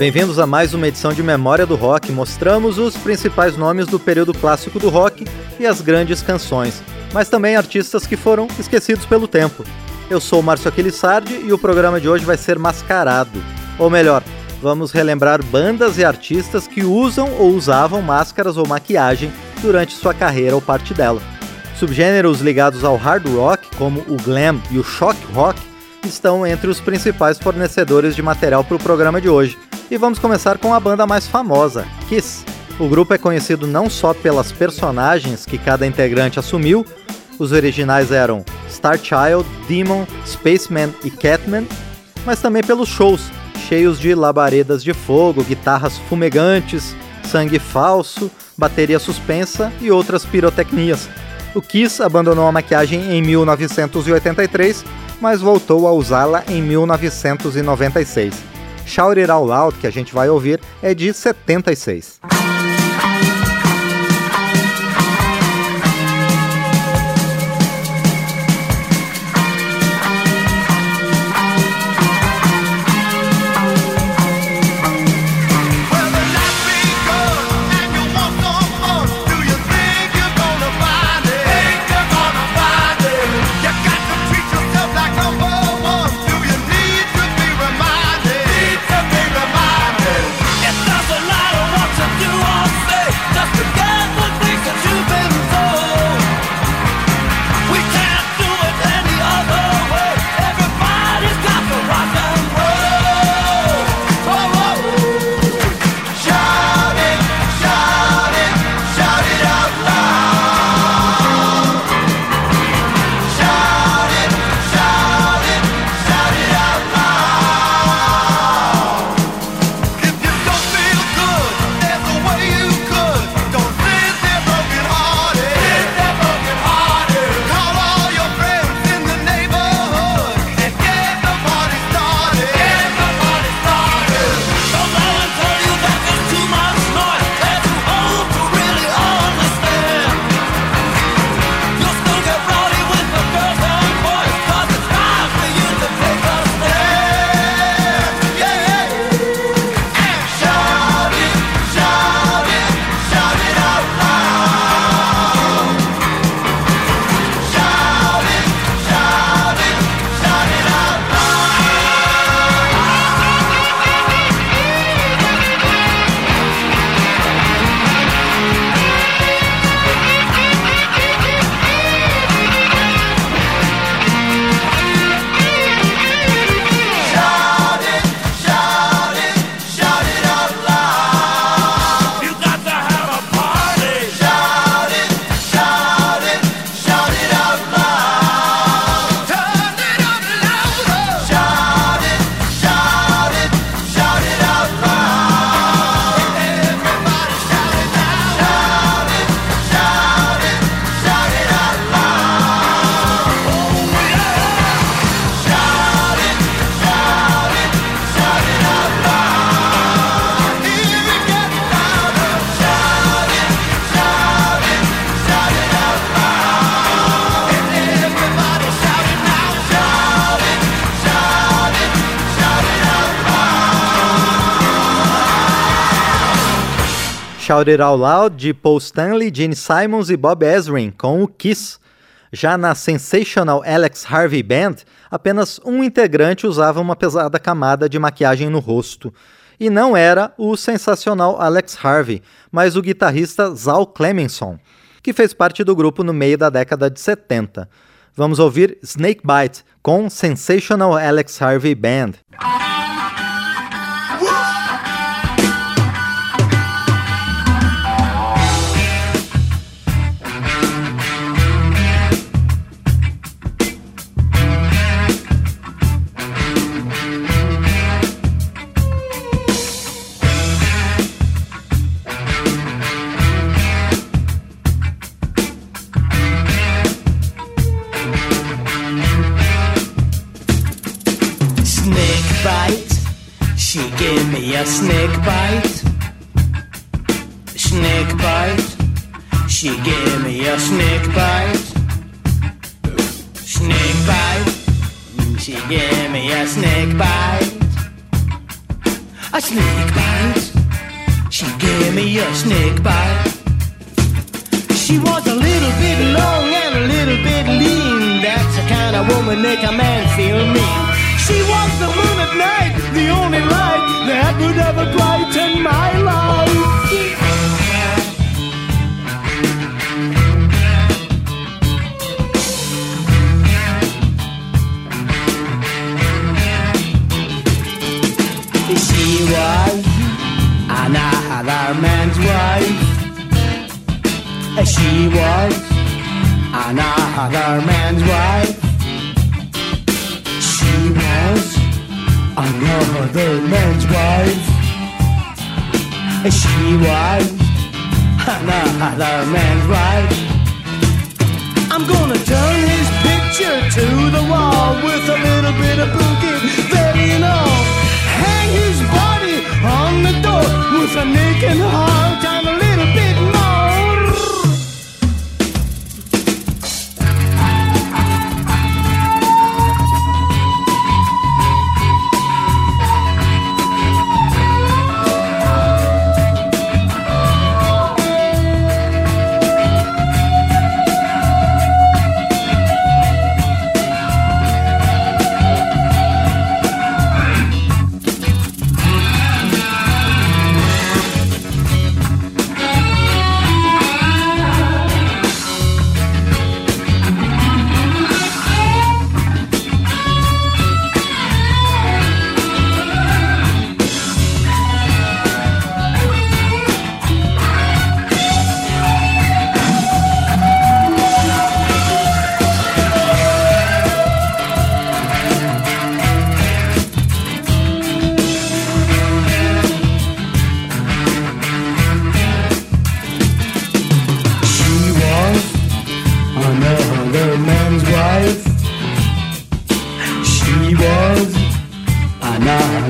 Bem-vindos a mais uma edição de Memória do Rock. Mostramos os principais nomes do período clássico do rock e as grandes canções, mas também artistas que foram esquecidos pelo tempo. Eu sou Márcio Aquilissardi e o programa de hoje vai ser mascarado. Ou melhor, vamos relembrar bandas e artistas que usam ou usavam máscaras ou maquiagem durante sua carreira ou parte dela. Subgêneros ligados ao hard rock, como o glam e o shock rock, estão entre os principais fornecedores de material para o programa de hoje. E vamos começar com a banda mais famosa, Kiss. O grupo é conhecido não só pelas personagens que cada integrante assumiu, os originais eram Starchild, Demon, Spaceman e Catman, mas também pelos shows, cheios de labaredas de fogo, guitarras fumegantes, sangue falso, bateria suspensa e outras pirotecnias. O Kiss abandonou a maquiagem em 1983, mas voltou a usá-la em 1996. Shout It Out Loud, que a gente vai ouvir, é de 76. Shout It Out Loud de Paul Stanley, Gene Simons e Bob Ezrin com o Kiss. Já na Sensational Alex Harvey Band, apenas um integrante usava uma pesada camada de maquiagem no rosto. E não era o sensacional Alex Harvey, mas o guitarrista Zal Clemenson, que fez parte do grupo no meio da década de 70. Vamos ouvir Snakebite com Sensational Alex Harvey Band. A snake bite. She gave me a snake bite. She was a little bit long and a little bit lean. That's the kind of woman make a man feel mean. She was the moon at night, the only light that would ever brighten my life. Was another man's wife. She was another man's wife. She was another man's wife. She was another man's wife. I'm gonna turn his picture to the wall with a little bit of boogie, very you know. His body on the door with a naked heart and a little bit more.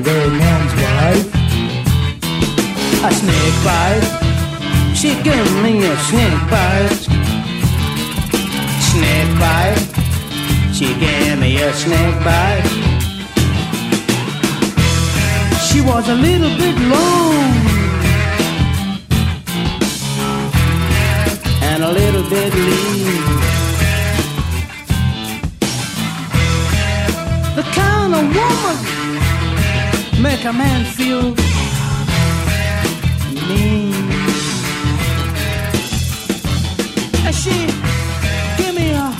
Another man's wife. A snake bite. She gave me a snake bite. Snake bite. She gave me a snake bite. She was a little bit long. and a little bit lean. The kind of woman make a man feel mean. And she give me a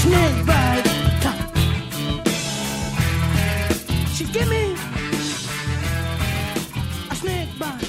snake bite. She give me a snake bite.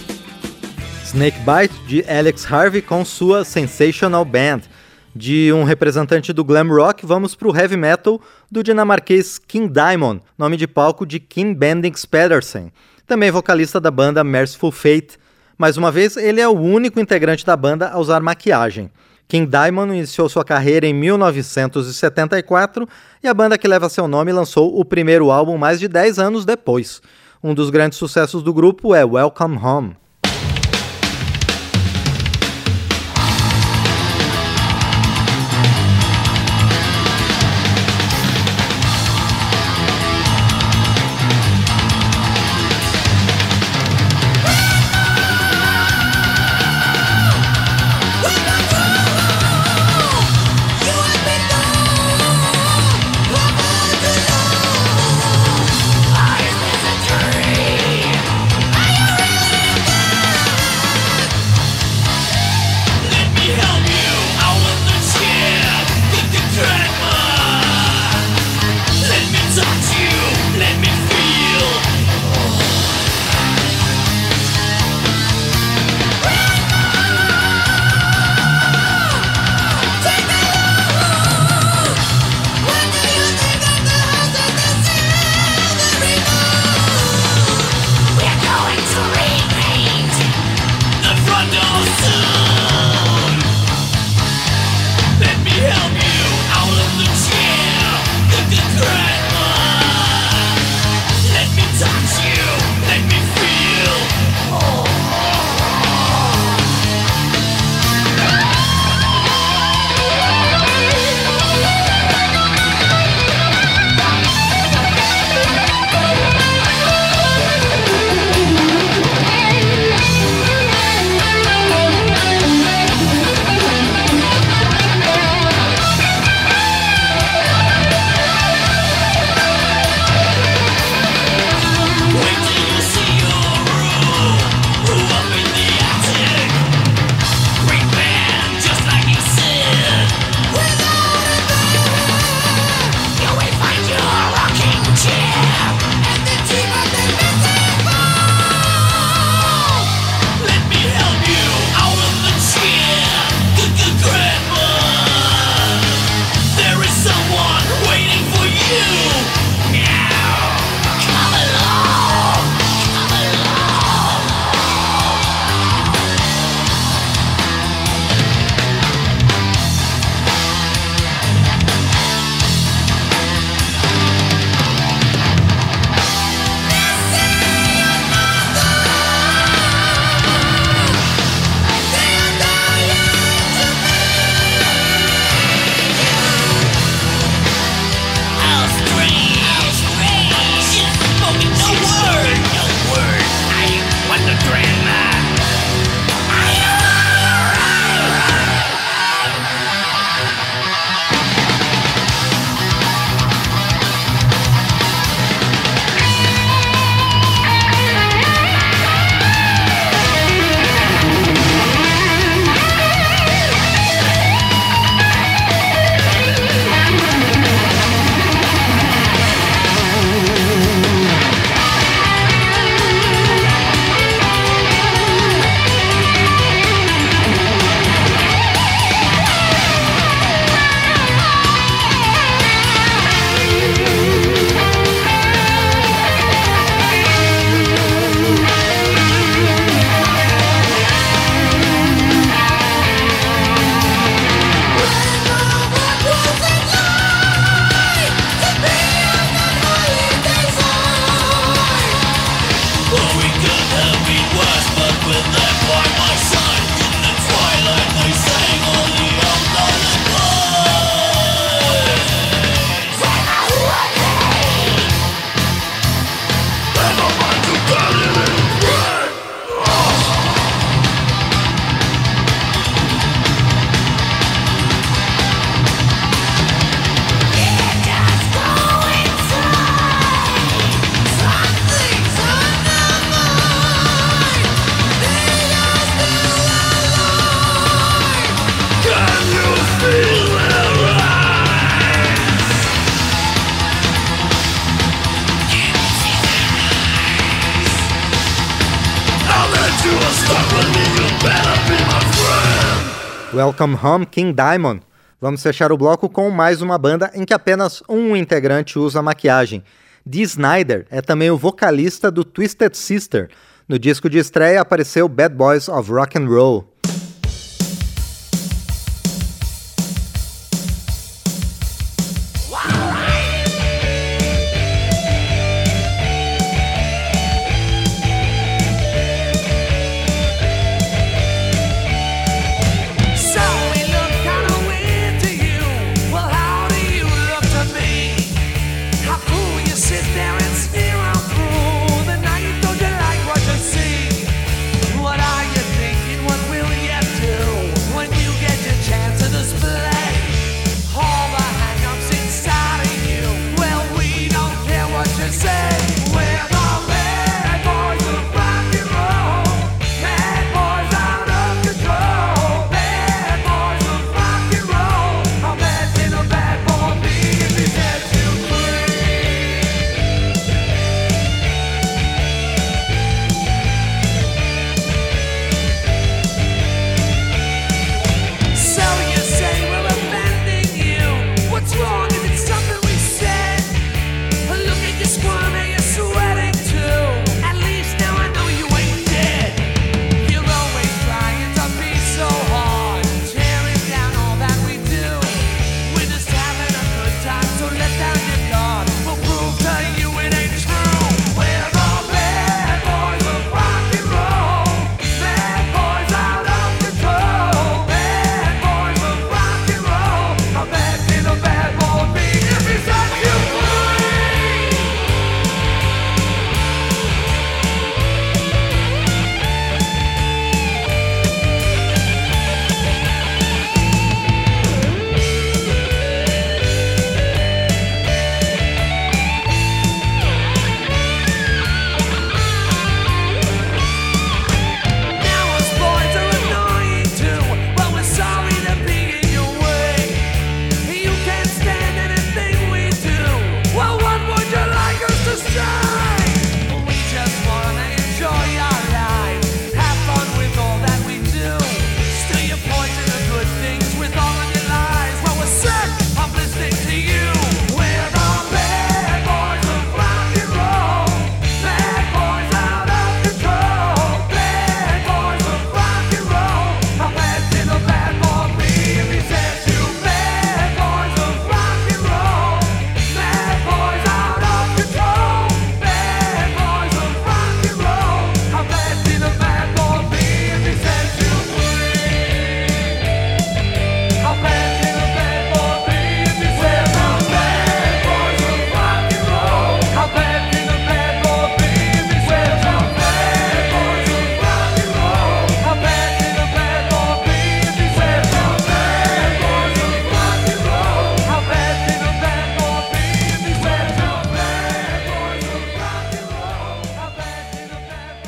Snakebite de Alex Harvey com sua Sensational Band. De um representante do glam rock, vamos para o heavy metal do dinamarquês King Diamond, nome de palco de Kim Bendix Pedersen, também vocalista da banda Merciful Fate. Mais uma vez, ele é o único integrante da banda a usar maquiagem. King Diamond iniciou sua carreira em 1974 e a banda que leva seu nome lançou o primeiro álbum mais de 10 anos depois. Um dos grandes sucessos do grupo é Welcome Home. Welcome Home King Diamond. Vamos fechar o bloco com mais uma banda em que apenas um integrante usa maquiagem. Dee Snyder é também o vocalista do Twisted Sister. No disco de estreia apareceu Bad Boys of Rock and Roll.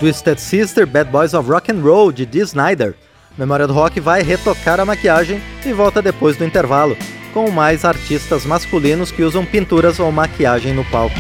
Twisted Sister, Bad Boys of Rock and Roll, de Dee Snyder. Memória do Rock vai retocar a maquiagem e volta depois do intervalo, com mais artistas masculinos que usam pinturas ou maquiagem no palco.